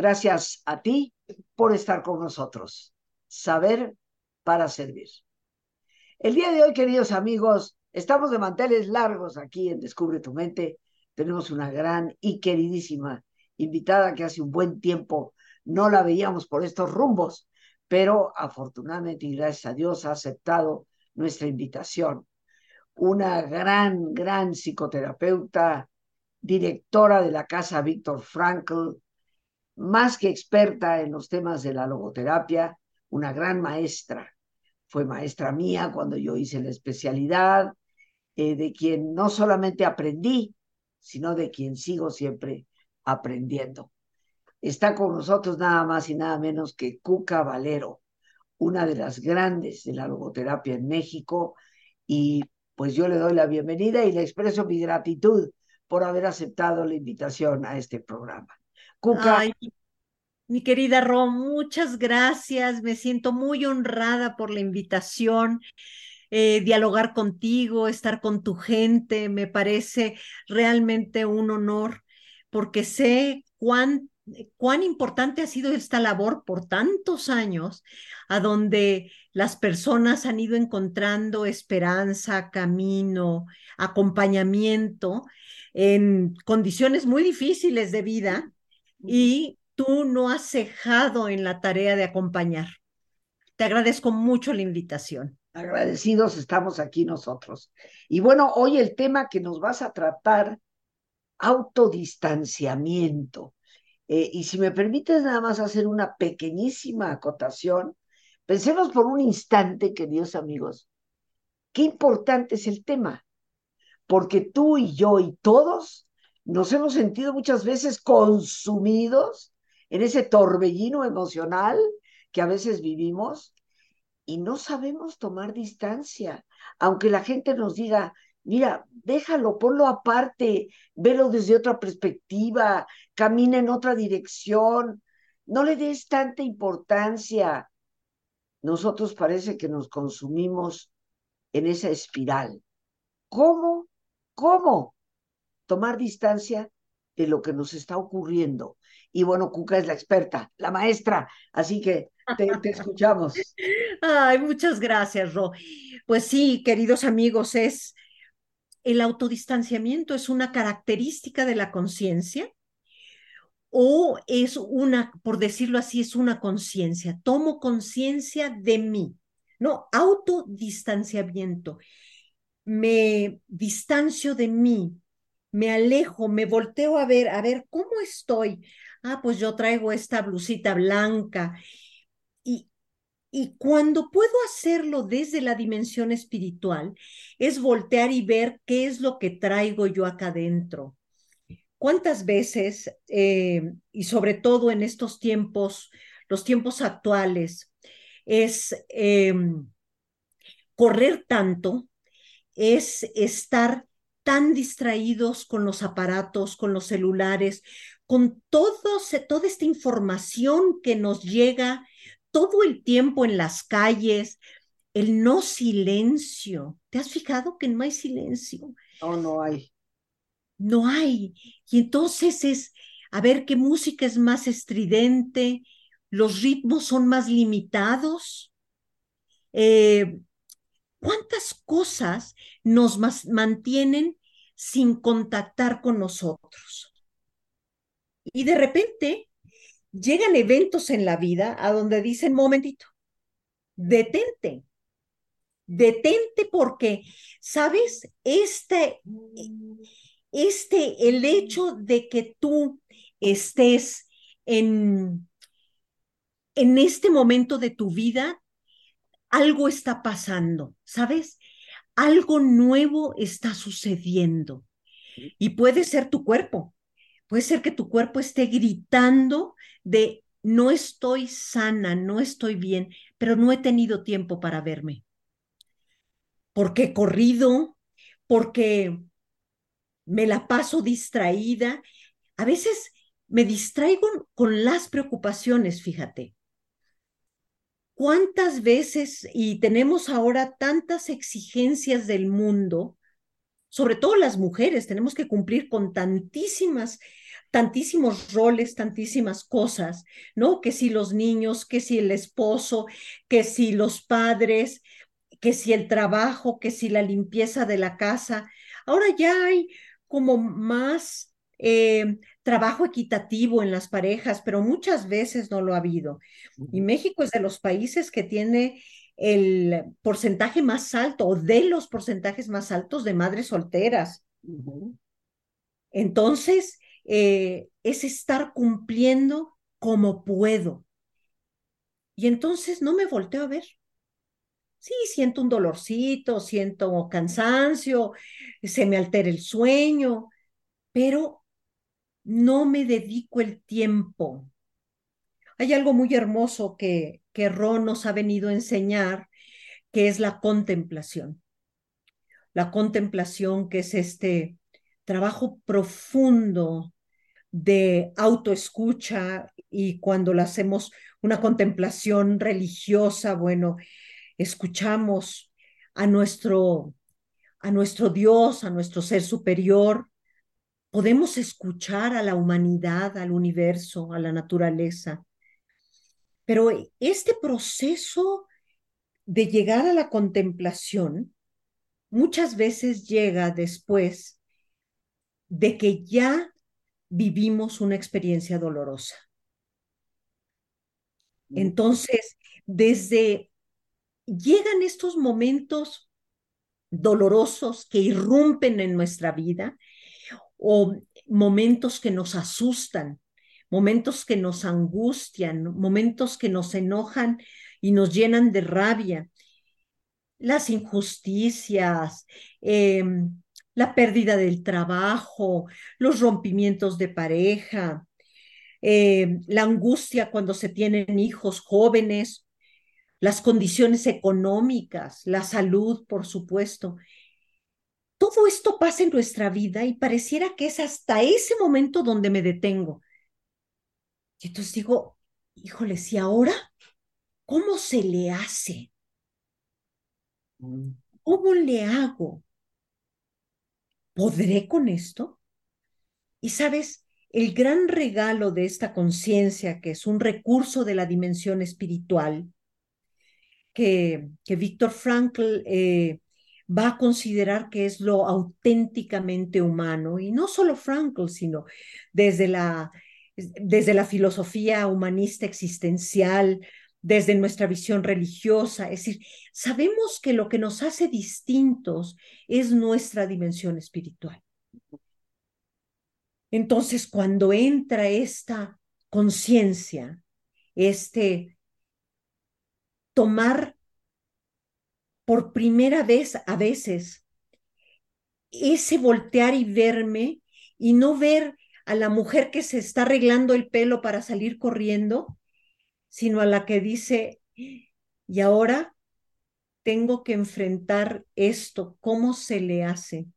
Gracias a ti por estar con nosotros. Saber para servir. El día de hoy, queridos amigos, estamos de manteles largos aquí en Descubre tu mente. Tenemos una gran y queridísima invitada que hace un buen tiempo no la veíamos por estos rumbos, pero afortunadamente y gracias a Dios ha aceptado nuestra invitación. Una gran, gran psicoterapeuta, directora de la casa Víctor Frankl, más que experta en los temas de la logoterapia, una gran maestra. Fue maestra mía cuando yo hice la especialidad, eh, de quien no solamente aprendí, sino de quien sigo siempre aprendiendo. Está con nosotros nada más y nada menos que Cuca Valero, una de las grandes de la logoterapia en México, y pues yo le doy la bienvenida y le expreso mi gratitud por haber aceptado la invitación a este programa. Cuca. mi querida Rom, muchas gracias. Me siento muy honrada por la invitación. Eh, dialogar contigo, estar con tu gente, me parece realmente un honor porque sé cuán, cuán importante ha sido esta labor por tantos años, a donde las personas han ido encontrando esperanza, camino, acompañamiento en condiciones muy difíciles de vida y tú no has cejado en la tarea de acompañar. Te agradezco mucho la invitación. Agradecidos estamos aquí nosotros. Y bueno, hoy el tema que nos vas a tratar, autodistanciamiento. Eh, y si me permites nada más hacer una pequeñísima acotación, pensemos por un instante, queridos amigos, qué importante es el tema, porque tú y yo y todos nos hemos sentido muchas veces consumidos en ese torbellino emocional que a veces vivimos y no sabemos tomar distancia, aunque la gente nos diga, mira, déjalo, ponlo aparte, velo desde otra perspectiva, camina en otra dirección, no le des tanta importancia. Nosotros parece que nos consumimos en esa espiral. ¿Cómo? ¿Cómo? Tomar distancia de lo que nos está ocurriendo. Y bueno, Cuca es la experta, la maestra, así que te, te escuchamos. Ay, muchas gracias, Ro. Pues sí, queridos amigos, es el autodistanciamiento es una característica de la conciencia o es una, por decirlo así, es una conciencia. Tomo conciencia de mí. No, autodistanciamiento. Me distancio de mí, me alejo, me volteo a ver, a ver cómo estoy. Ah, pues yo traigo esta blusita blanca. Y, y cuando puedo hacerlo desde la dimensión espiritual, es voltear y ver qué es lo que traigo yo acá adentro. ¿Cuántas veces, eh, y sobre todo en estos tiempos, los tiempos actuales, es em, correr tanto, es estar tan distraídos con los aparatos, con los celulares, con toda esta información que nos llega todo el tiempo en las calles, el no silencio. ¿Te has fijado que no hay silencio? No, no hay. No hay. Y entonces es, a ver qué música es más estridente, los ritmos son más limitados. Eh, ¿Cuántas cosas nos mantienen sin contactar con nosotros? Y de repente llegan eventos en la vida a donde dicen, momentito, detente, detente porque, ¿sabes? Este, este, el hecho de que tú estés en, en este momento de tu vida, algo está pasando, ¿sabes? Algo nuevo está sucediendo. Y puede ser tu cuerpo, puede ser que tu cuerpo esté gritando de no estoy sana, no estoy bien, pero no he tenido tiempo para verme. Porque he corrido, porque me la paso distraída. A veces me distraigo con las preocupaciones, fíjate. ¿Cuántas veces, y tenemos ahora tantas exigencias del mundo, sobre todo las mujeres, tenemos que cumplir con tantísimas tantísimos roles, tantísimas cosas, ¿no? Que si los niños, que si el esposo, que si los padres, que si el trabajo, que si la limpieza de la casa. Ahora ya hay como más eh, trabajo equitativo en las parejas, pero muchas veces no lo ha habido. Y México es de los países que tiene el porcentaje más alto o de los porcentajes más altos de madres solteras. Entonces, eh, es estar cumpliendo como puedo. Y entonces no me volteo a ver. Sí, siento un dolorcito, siento cansancio, se me altera el sueño, pero no me dedico el tiempo. Hay algo muy hermoso que, que Ron nos ha venido a enseñar, que es la contemplación. La contemplación, que es este trabajo profundo de autoescucha y cuando lo hacemos una contemplación religiosa, bueno, escuchamos a nuestro a nuestro Dios, a nuestro ser superior, podemos escuchar a la humanidad, al universo, a la naturaleza. Pero este proceso de llegar a la contemplación muchas veces llega después de que ya vivimos una experiencia dolorosa. Mm. Entonces, desde llegan estos momentos dolorosos que irrumpen en nuestra vida o momentos que nos asustan, momentos que nos angustian, momentos que nos enojan y nos llenan de rabia. Las injusticias, em, la pérdida del trabajo, los rompimientos de pareja, em, la angustia cuando se tienen hijos jóvenes, las condiciones económicas, la salud, por supuesto. Todo esto pasa en nuestra vida y pareciera que es hasta ese momento donde me detengo. Y entonces digo, híjole, si ahora, ¿cómo se le hace? Mm. ¿Cómo le hago? ¿Podré con esto? Y sabes, el gran regalo de esta conciencia, que es un recurso de la dimensión espiritual, que, que Víctor Frankl eh, va a considerar que es lo auténticamente humano, y no solo Frankl, sino desde la, desde la filosofía humanista existencial, desde nuestra visión religiosa. Es decir, sabemos que lo que nos hace distintos es nuestra dimensión espiritual. Entonces, cuando entra esta conciencia, este tomar por primera vez a veces ese voltear y verme y no ver a la mujer que se está arreglando el pelo para salir corriendo, sino a la que dice, y ahora tengo que enfrentar esto, ¿cómo se le hace?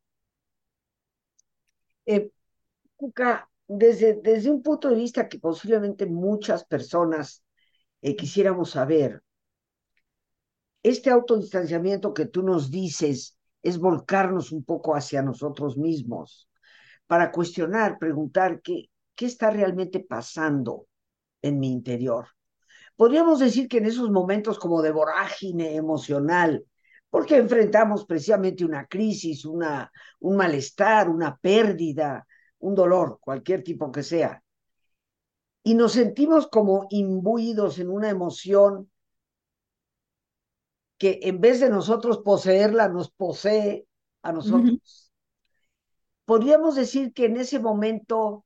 Eh, desde, desde un punto de vista que posiblemente muchas personas eh, quisiéramos saber, este autodistanciamiento que tú nos dices es volcarnos un poco hacia nosotros mismos para cuestionar, preguntar qué, qué está realmente pasando en mi interior. Podríamos decir que en esos momentos como de vorágine emocional, porque enfrentamos precisamente una crisis, una, un malestar, una pérdida, un dolor, cualquier tipo que sea, y nos sentimos como imbuidos en una emoción que en vez de nosotros poseerla, nos posee a nosotros. Podríamos decir que en ese momento,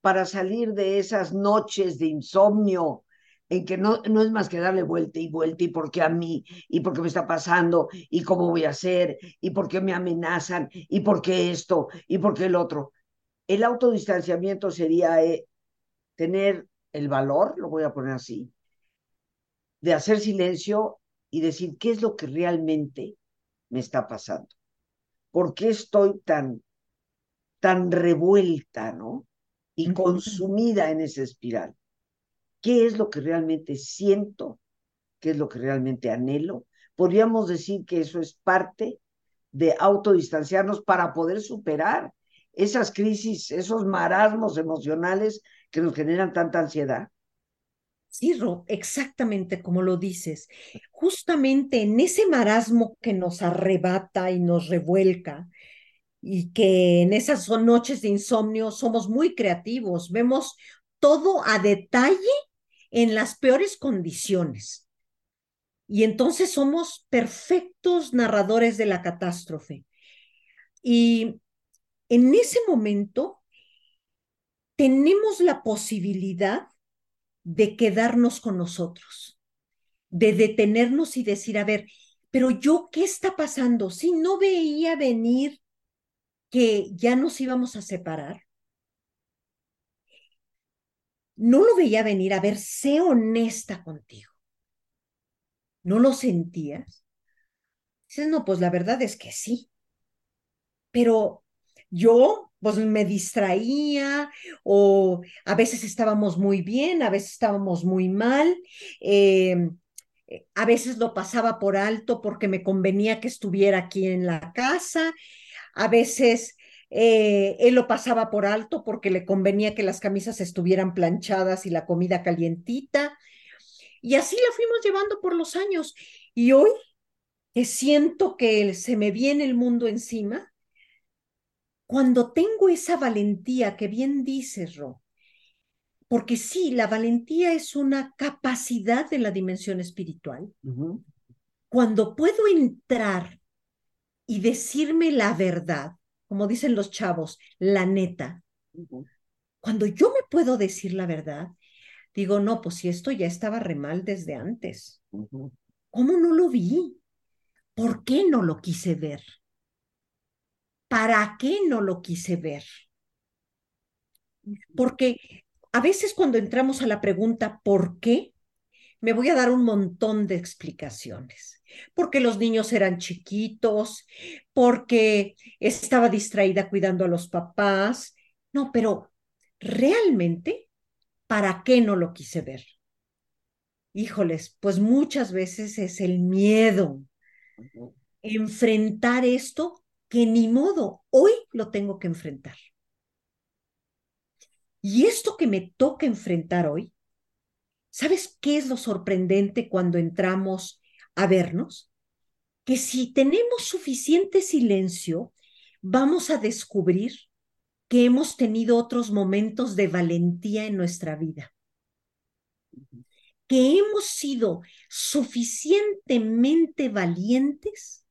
para salir de esas noches de insomnio, en que no, no es más que darle vuelta y vuelta, y por qué a mí, y por qué me está pasando, y cómo voy a hacer, y por qué me amenazan, y por qué esto, y por qué el otro. El autodistanciamiento sería eh, tener el valor, lo voy a poner así, de hacer silencio y decir qué es lo que realmente me está pasando. ¿Por qué estoy tan, tan revuelta, ¿no? Y consumida en esa espiral. ¿Qué es lo que realmente siento? ¿Qué es lo que realmente anhelo? Podríamos decir que eso es parte de autodistanciarnos para poder superar esas crisis, esos marasmos emocionales que nos generan tanta ansiedad? Sí, exactamente como lo dices. Justamente en ese marasmo que nos arrebata y nos revuelca, y que en esas noches de insomnio somos muy creativos, vemos todo a detalle en las peores condiciones. Y entonces somos perfectos narradores de la catástrofe. Y en ese momento tenemos la posibilidad de quedarnos con nosotros, de detenernos y decir, a ver, pero yo, ¿qué está pasando? Si no veía venir que ya nos íbamos a separar, no lo veía venir, a ver, sé honesta contigo. ¿No lo sentías? Dices, no, pues la verdad es que sí. Pero yo, pues me distraía o a veces estábamos muy bien, a veces estábamos muy mal. Eh, a veces lo pasaba por alto porque me convenía que estuviera aquí en la casa. A veces eh, él lo pasaba por alto porque le convenía que las camisas estuvieran planchadas y la comida calientita. Y así la fuimos llevando por los años. Y hoy que siento que se me viene el mundo encima, cuando tengo esa valentía que bien dices, Ro, porque sí, la valentía es una capacidad de la dimensión espiritual. Cuando puedo entrar y decirme la verdad, como dicen los chavos, la neta, cuando yo me puedo decir la verdad, digo, no, pues si esto ya estaba re mal desde antes, ¿cómo no lo vi? ¿Por qué no lo quise ver? ¿Para qué no lo quise ver? Porque a veces cuando entramos a la pregunta ¿por qué? Me voy a dar un montón de explicaciones. Porque los niños eran chiquitos, porque estaba distraída cuidando a los papás. No, pero realmente, ¿para qué no lo quise ver? Híjoles, pues muchas veces es el miedo. Enfrentar esto que ni modo, hoy lo tengo que enfrentar. Y esto que me toca enfrentar hoy, ¿sabes qué es lo sorprendente cuando entramos a vernos? Que si tenemos suficiente silencio, vamos a descubrir que hemos tenido otros momentos de valentía en nuestra vida. Que hemos sido suficientemente valientes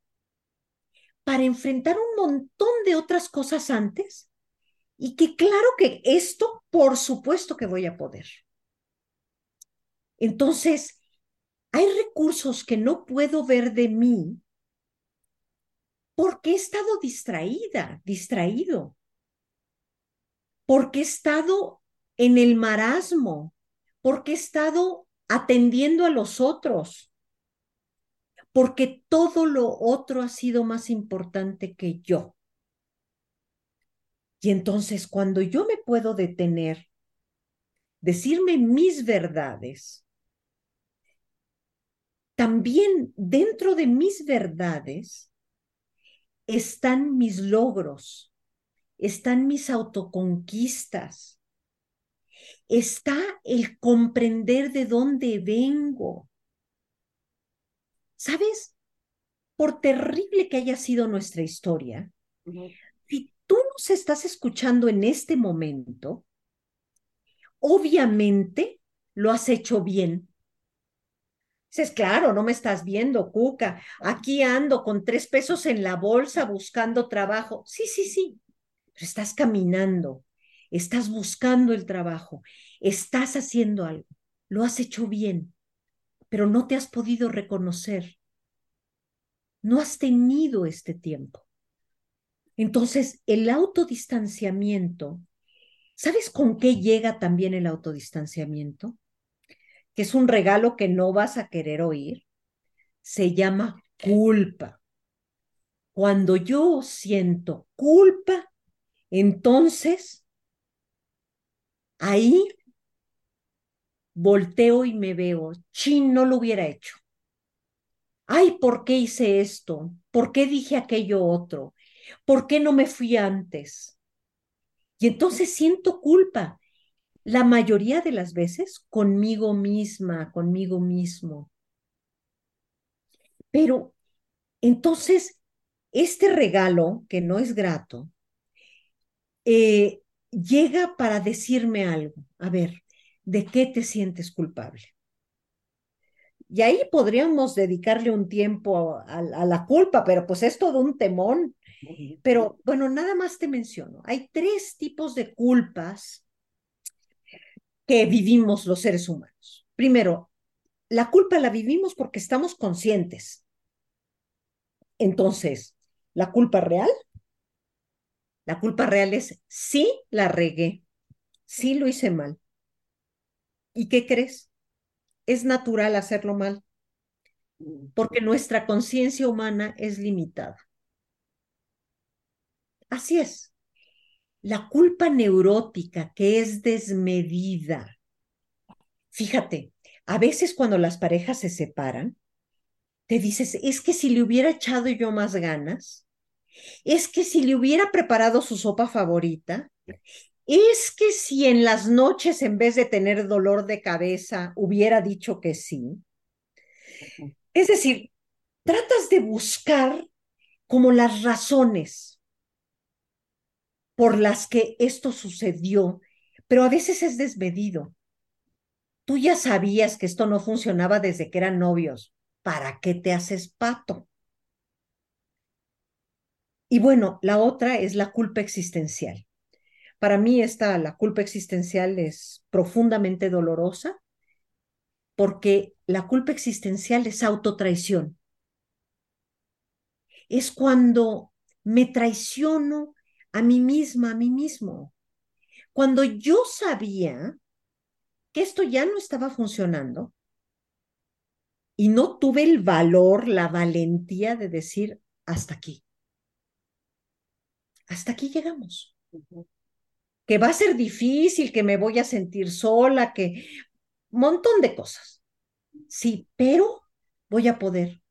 para enfrentar un montón de otras cosas antes y que claro que esto, por supuesto que voy a poder. Entonces, hay recursos que no puedo ver de mí porque he estado distraída, distraído, porque he estado en el marasmo, porque he estado atendiendo a los otros, porque todo lo otro ha sido más importante que yo. Y entonces cuando yo me puedo detener, decirme mis verdades, también dentro de mis verdades están mis logros, están mis autoconquistas, está el comprender de dónde vengo, ¿Sabes? Por terrible que haya sido nuestra historia, si tú nos estás escuchando en este momento, obviamente lo has hecho bien. Dices, claro, no me estás viendo, Cuca. Aquí ando con tres pesos en la bolsa buscando trabajo. Sí, sí, sí. Pero estás caminando, estás buscando el trabajo, estás haciendo algo. Lo has hecho bien pero no te has podido reconocer. No has tenido este tiempo. Entonces, el autodistanciamiento, ¿sabes con qué llega también el autodistanciamiento? Que es un regalo que no vas a querer oír. Se llama culpa. Cuando yo siento culpa, entonces ahí volteo y me veo, chin, no lo hubiera hecho. Ay, ¿por qué hice esto? ¿Por qué dije aquello otro? ¿Por qué no me fui antes? Y entonces siento culpa. La mayoría de las veces conmigo misma, conmigo mismo. Pero entonces, este regalo, que no es grato, eh, llega para decirme algo. A ver, ¿de qué te sientes culpable? Y ahí podríamos dedicarle un tiempo a, a, la culpa, pero pues es todo un temón. Pero bueno, nada más te menciono. Hay tres tipos de culpas que vivimos los seres humanos. Primero, la culpa la vivimos porque estamos conscientes. Entonces, la culpa real, la culpa real es sí la regué, sí lo hice mal. ¿Y qué crees? Es natural hacerlo mal, porque nuestra conciencia humana es limitada. Así es. La culpa neurótica, que es desmedida. Fíjate, a veces cuando las parejas se separan, te dices, es que si le hubiera echado yo más ganas, es que si le hubiera preparado su sopa favorita, es que si en las noches en vez de tener dolor de cabeza hubiera dicho que sí. Es decir, tratas de buscar como las razones por las que esto sucedió, pero a veces es desmedido. Tú ya sabías que esto no funcionaba desde que eran novios. ¿Para qué te haces pato? Y bueno, la otra es la culpa existencial. Para mí esta, la culpa existencial es profundamente dolorosa porque la culpa existencial es autotraición. Es cuando me traiciono a mí misma, a mí mismo. Cuando yo sabía que esto ya no estaba funcionando y no tuve el valor, la valentía de decir hasta aquí. Hasta aquí llegamos. Que va a ser difícil, que me voy a sentir sola, que montón de cosas. Sí, pero voy a poder.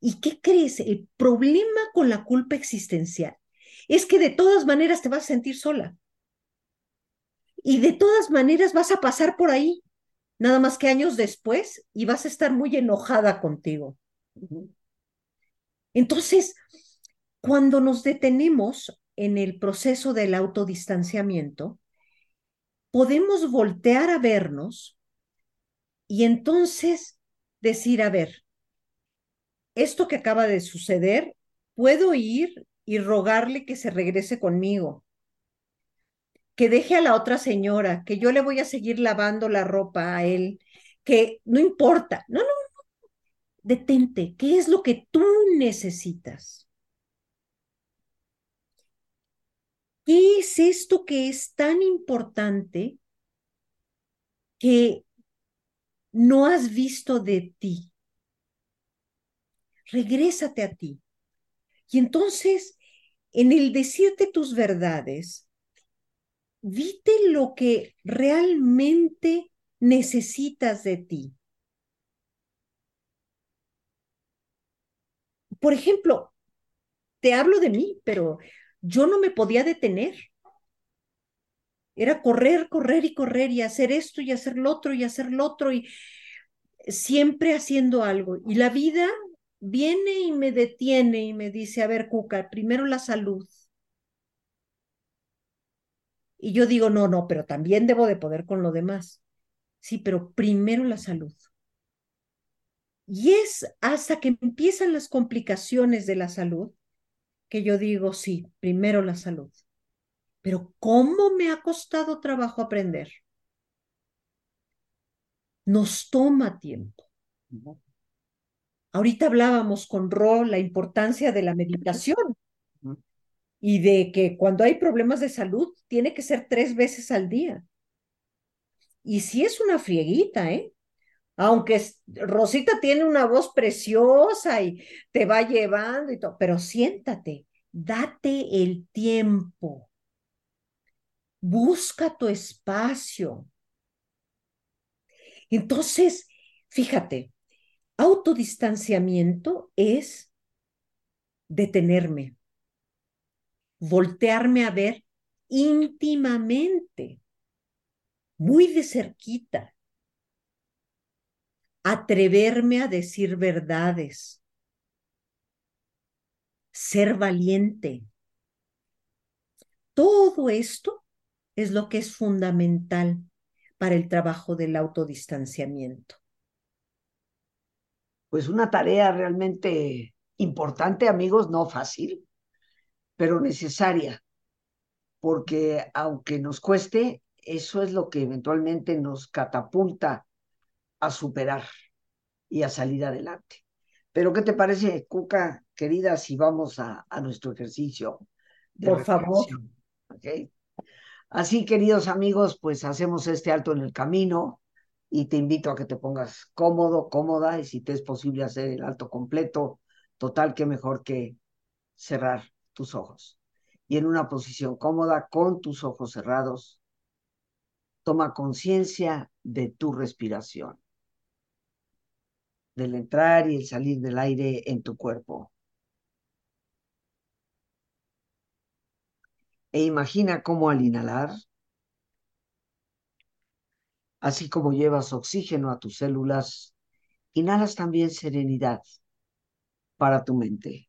¿Y qué crees? El problema con la culpa existencial es que de todas maneras te vas a sentir sola. Y de todas maneras vas a pasar por ahí, nada más que años después, y vas a estar muy enojada contigo. Entonces, cuando nos detenemos en el proceso del autodistanciamiento, podemos voltear a vernos y entonces decir, a ver, esto que acaba de suceder, puedo ir y rogarle que se regrese conmigo, que deje a la otra señora, que yo le voy a seguir lavando la ropa a él, que no importa, no, no, no, detente, ¿qué es lo que tú necesitas? ¿Qué es esto que es tan importante que no has visto de ti? Regrésate a ti. Y entonces, en el decirte tus verdades, vite lo que realmente necesitas de ti. Por ejemplo, te hablo de mí, pero yo no me podía detener. Era correr, correr y correr y hacer esto y hacer lo otro y hacer lo otro y siempre haciendo algo. Y la vida viene y me detiene y me dice, a ver, Cuca, primero la salud. Y yo digo, no, no, pero también debo de poder con lo demás. Sí, pero primero la salud. Y es hasta que empiezan las complicaciones de la salud que yo digo, sí, primero la salud. Pero ¿cómo me ha costado trabajo aprender? Nos toma tiempo. Ahorita hablábamos con Ro la importancia de la meditación y de que cuando hay problemas de salud tiene que ser tres veces al día. Y si es una frieguita, ¿eh? Aunque Rosita tiene una voz preciosa y te va llevando y todo, pero siéntate, date el tiempo, busca tu espacio. Entonces, fíjate, Autodistanciamiento es detenerme, voltearme a ver íntimamente, muy de cerquita, atreverme a decir verdades, ser valiente. Todo esto es lo que es fundamental para el trabajo del autodistanciamiento. Pues una tarea realmente importante, amigos, no fácil, pero necesaria, porque aunque nos cueste, eso es lo que eventualmente nos catapulta a superar y a salir adelante. Pero ¿qué te parece, Cuca, querida, si vamos a, a nuestro ejercicio? De Por favor. ¿Okay? Así, queridos amigos, pues hacemos este alto en el camino y te invito a que te pongas cómodo, cómoda, y si te es posible hacer el alto completo, total, que mejor que cerrar tus ojos. Y en una posición cómoda, con tus ojos cerrados, toma conciencia de tu respiración, del entrar y el salir del aire en tu cuerpo. E imagina cómo al inhalar, así como llevas oxígeno a tus células, inhalas también serenidad para tu mente.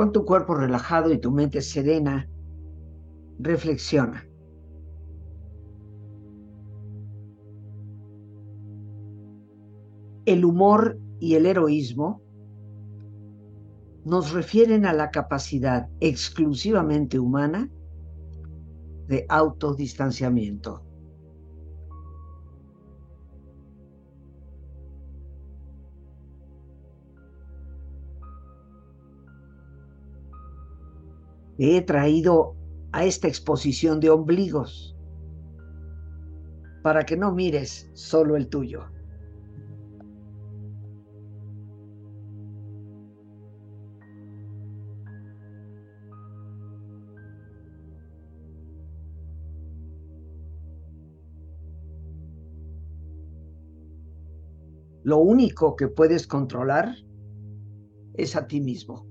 Con tu cuerpo relajado y tu mente serena, reflexiona. El humor y el heroísmo nos refieren a la capacidad exclusivamente humana de autodistanciamiento. He traído a esta exposición de ombligos para que no mires solo el tuyo. Lo único que puedes controlar es a ti mismo.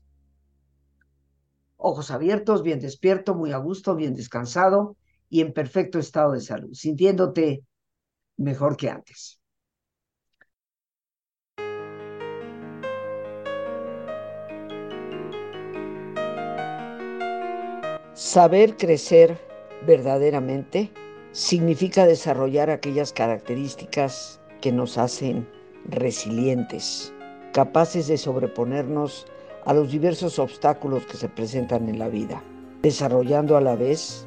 ojos abiertos, bien despierto, muy a gusto, bien descansado y en perfecto estado de salud, sintiéndote mejor que antes. Saber crecer verdaderamente significa desarrollar aquellas características que nos hacen resilientes, capaces de sobreponernos a los diversos obstáculos que se presentan en la vida, desarrollando a la vez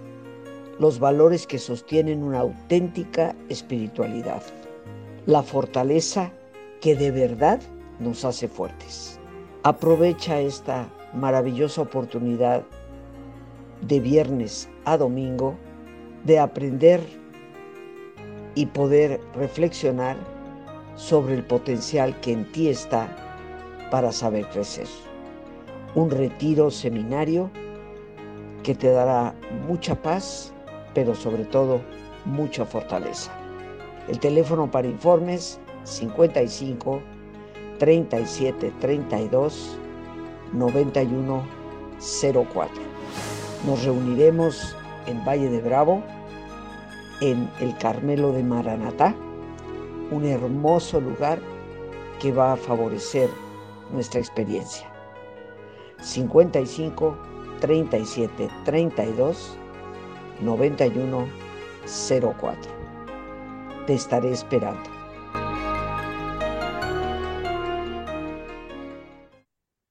los valores que sostienen una auténtica espiritualidad, la fortaleza que de verdad nos hace fuertes. Aprovecha esta maravillosa oportunidad de viernes a domingo de aprender y poder reflexionar sobre el potencial que en ti está para saber crecer un retiro seminario que te dará mucha paz, pero sobre todo mucha fortaleza. El teléfono para informes 55 37 32 91 04. Nos reuniremos en Valle de Bravo, en el Carmelo de Maranatá, un hermoso lugar que va a favorecer nuestra experiencia. 55 37 32 91 04. Te estaré esperando.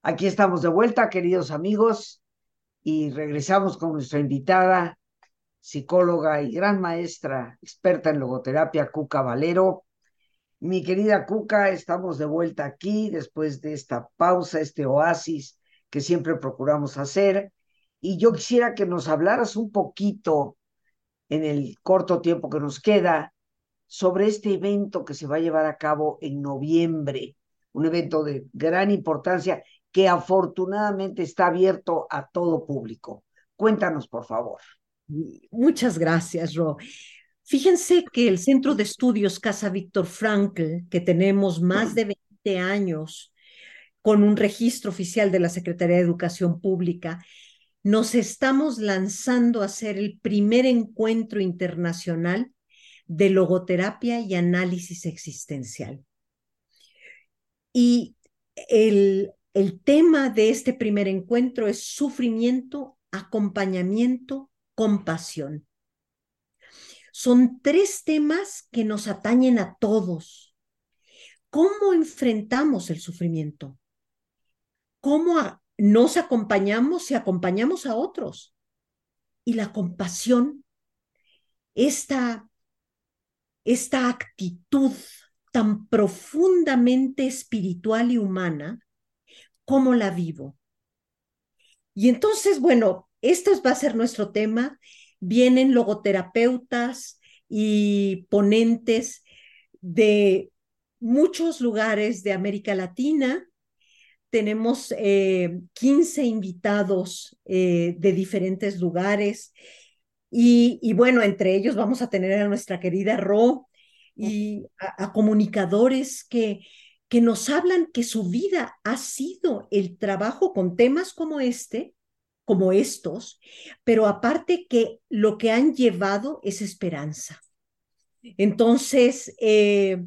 Aquí estamos de vuelta, queridos amigos, y regresamos con nuestra invitada, psicóloga y gran maestra, experta en logoterapia, Cuca Valero. Mi querida Cuca, estamos de vuelta aquí después de esta pausa, este oasis que siempre procuramos hacer. Y yo quisiera que nos hablaras un poquito en el corto tiempo que nos queda sobre este evento que se va a llevar a cabo en noviembre, un evento de gran importancia que afortunadamente está abierto a todo público. Cuéntanos, por favor. Muchas gracias, Ro. Fíjense que el Centro de Estudios Casa Víctor Frankl, que tenemos más de 20 años con un registro oficial de la Secretaría de Educación Pública, nos estamos lanzando a hacer el primer encuentro internacional de logoterapia y análisis existencial. Y el, el tema de este primer encuentro es sufrimiento, acompañamiento, compasión. Son tres temas que nos atañen a todos. ¿Cómo enfrentamos el sufrimiento? ¿Cómo nos acompañamos y acompañamos a otros? Y la compasión, esta, esta actitud tan profundamente espiritual y humana cómo la vivo. Y entonces, bueno, esto va a ser nuestro tema. Vienen logoterapeutas y ponentes de muchos lugares de América Latina. Tenemos 15 eh, invitados eh, de diferentes lugares. Y, bueno, entre ellos vamos a tener a nuestra querida Ro y a comunicadores que que nos hablan que su vida ha sido el trabajo con temas como este, como estos, pero aparte que lo que han llevado es esperanza. Entonces, eh,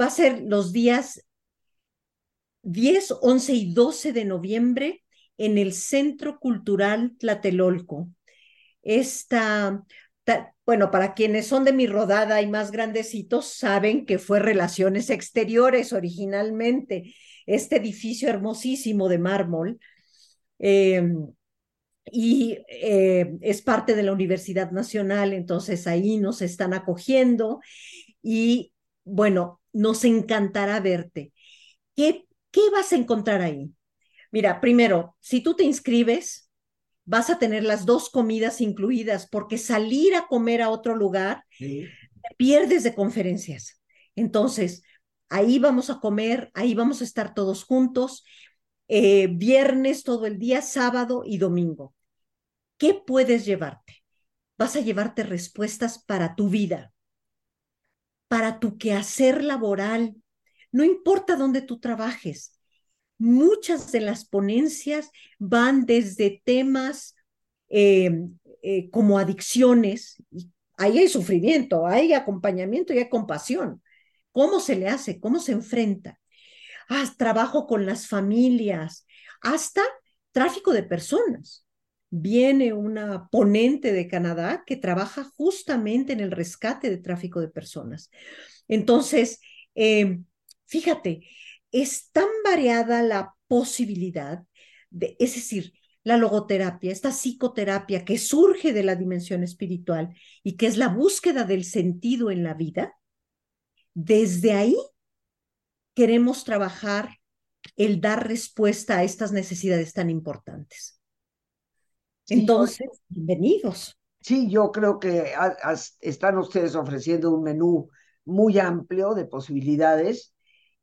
va a ser los días 10, 11 y 12 de noviembre en el Centro Cultural Tlatelolco. Esta bueno, para quienes son de mi rodada y más grandecitos, saben que fue Relaciones Exteriores originalmente, este edificio hermosísimo de mármol. Em, y eh, es parte de la Universidad Nacional, entonces ahí nos están acogiendo y bueno, nos encantará verte. ¿Qué, qué vas a encontrar ahí? Mira, primero, si tú te inscribes, vas a tener las dos comidas incluidas, porque salir a comer a otro lugar, pierdes de conferencias. Entonces, ahí vamos a comer, ahí vamos a estar todos juntos, eh, viernes todo el día, sábado y domingo. ¿Qué puedes llevarte? Vas a llevarte respuestas para tu vida, para tu quehacer laboral, no importa dónde tú trabajes, muchas de las ponencias van desde temas em, eh, como adicciones, ahí hay sufrimiento, hay acompañamiento y hay compasión. ¿Cómo se le hace? ¿Cómo se enfrenta? Ah, trabajo con las familias, hasta tráfico de personas. Viene una ponente de Canadá que trabaja justamente en el rescate de tráfico de personas. Entonces, em, fíjate, es tan variada la posibilidad de, es decir, la logoterapia, esta psicoterapia que surge de la dimensión espiritual y que es la búsqueda del sentido en la vida, desde ahí queremos trabajar el dar respuesta a estas necesidades tan importantes. Entonces, bienvenidos. Sí, yo creo que están ustedes ofreciendo un menú muy amplio de posibilidades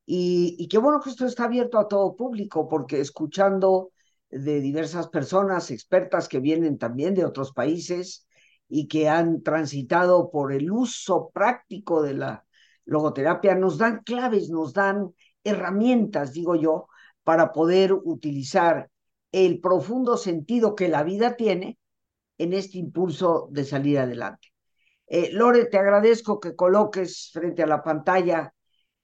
y, qué bueno que esto está abierto a todo público, porque escuchando de diversas personas expertas que vienen también de otros países y que han transitado por el uso práctico de la logoterapia, nos dan claves, nos dan herramientas, digo yo, para poder utilizar el profundo sentido que la vida tiene en este impulso de salir adelante. Eh, Lore, te agradezco que coloques frente a la pantalla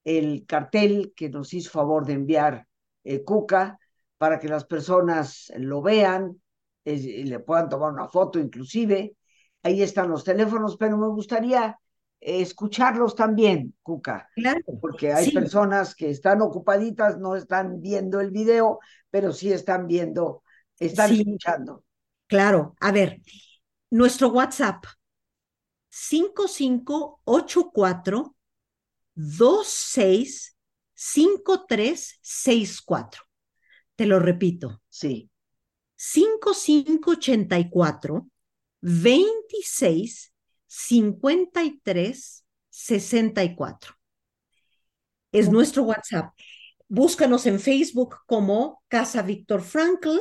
el cartel que nos hizo favor de enviar eh, Cuca para que las personas lo vean y le puedan tomar una foto inclusive. Ahí están los teléfonos, pero me gustaría escucharlos también, Cuca. Claro. Porque hay personas que están ocupaditas, no están viendo el video, pero sí están viendo, están escuchando. Claro. A ver, nuestro WhatsApp 5584 265364. Te lo repito. Sí. 5584 26 53 64. Es nuestro WhatsApp. Búscanos en Facebook como Casa Víctor Frankl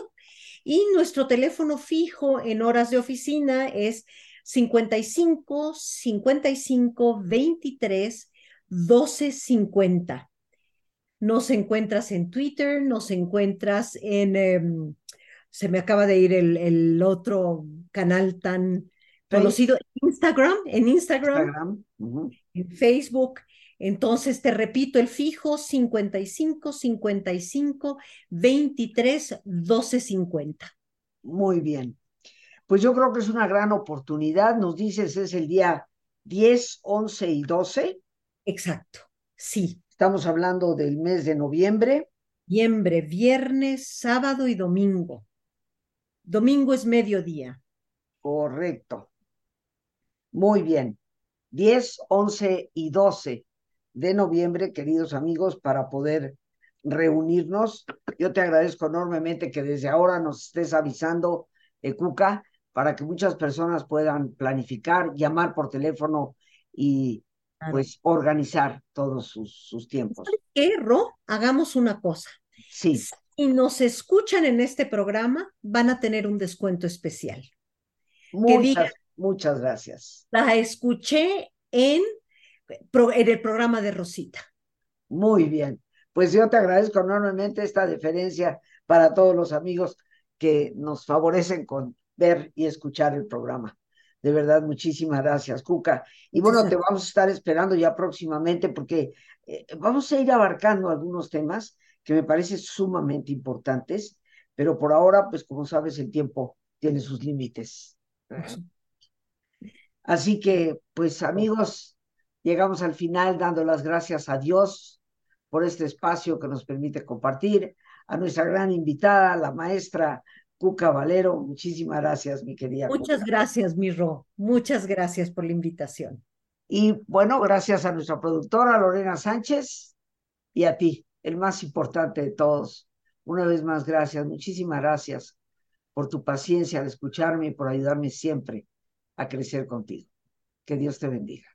y nuestro teléfono fijo en horas de oficina es 55 55 23 12 50. Nos encuentras en Twitter, nos encuentras en, em, se me acaba de ir el, el otro canal tan conocido Instagram, en Instagram, en Facebook. Entonces, te repito, el fijo 55 55 23 12 50. Muy bien. Pues yo creo que es una gran oportunidad. Nos dices, es el día 10, 11 y 12. Exacto, sí. Estamos hablando del mes de noviembre. Noviembre, viernes, sábado y domingo. Domingo es mediodía. Correcto. Muy bien. 10, 11 y 12 de noviembre, queridos amigos, para poder reunirnos. Yo te agradezco enormemente que desde ahora nos estés avisando, eh, Cuca, para que muchas personas puedan planificar, llamar por teléfono y pues organizar todos sus, sus tiempos. ¿Qué, Hagamos una cosa. Sí. Si nos escuchan en este programa, van a tener un descuento especial. Muchas, muchas gracias. La escuché en, en el programa de Rosita. Muy bien. Pues yo te agradezco enormemente esta deferencia para todos los amigos que nos favorecen con ver y escuchar el programa. De verdad, muchísimas gracias, Cuca. Y bueno, te vamos a estar esperando ya próximamente porque eh, vamos a ir abarcando algunos temas que me parecen sumamente importantes, pero por ahora, pues como sabes, el tiempo tiene sus límites. Así que, pues amigos, llegamos al final dando las gracias a Dios por este espacio que nos permite compartir, a nuestra gran invitada, la maestra Cuca Valero. Muchísimas gracias, mi querida. Muchas gracias, mi Ro. Muchas gracias por la invitación. Y bueno, gracias a nuestra productora Lorena Sánchez y a ti, el más importante de todos. Una vez más, gracias. Muchísimas gracias por tu paciencia al escucharme y por ayudarme siempre a crecer contigo. Que Dios te bendiga.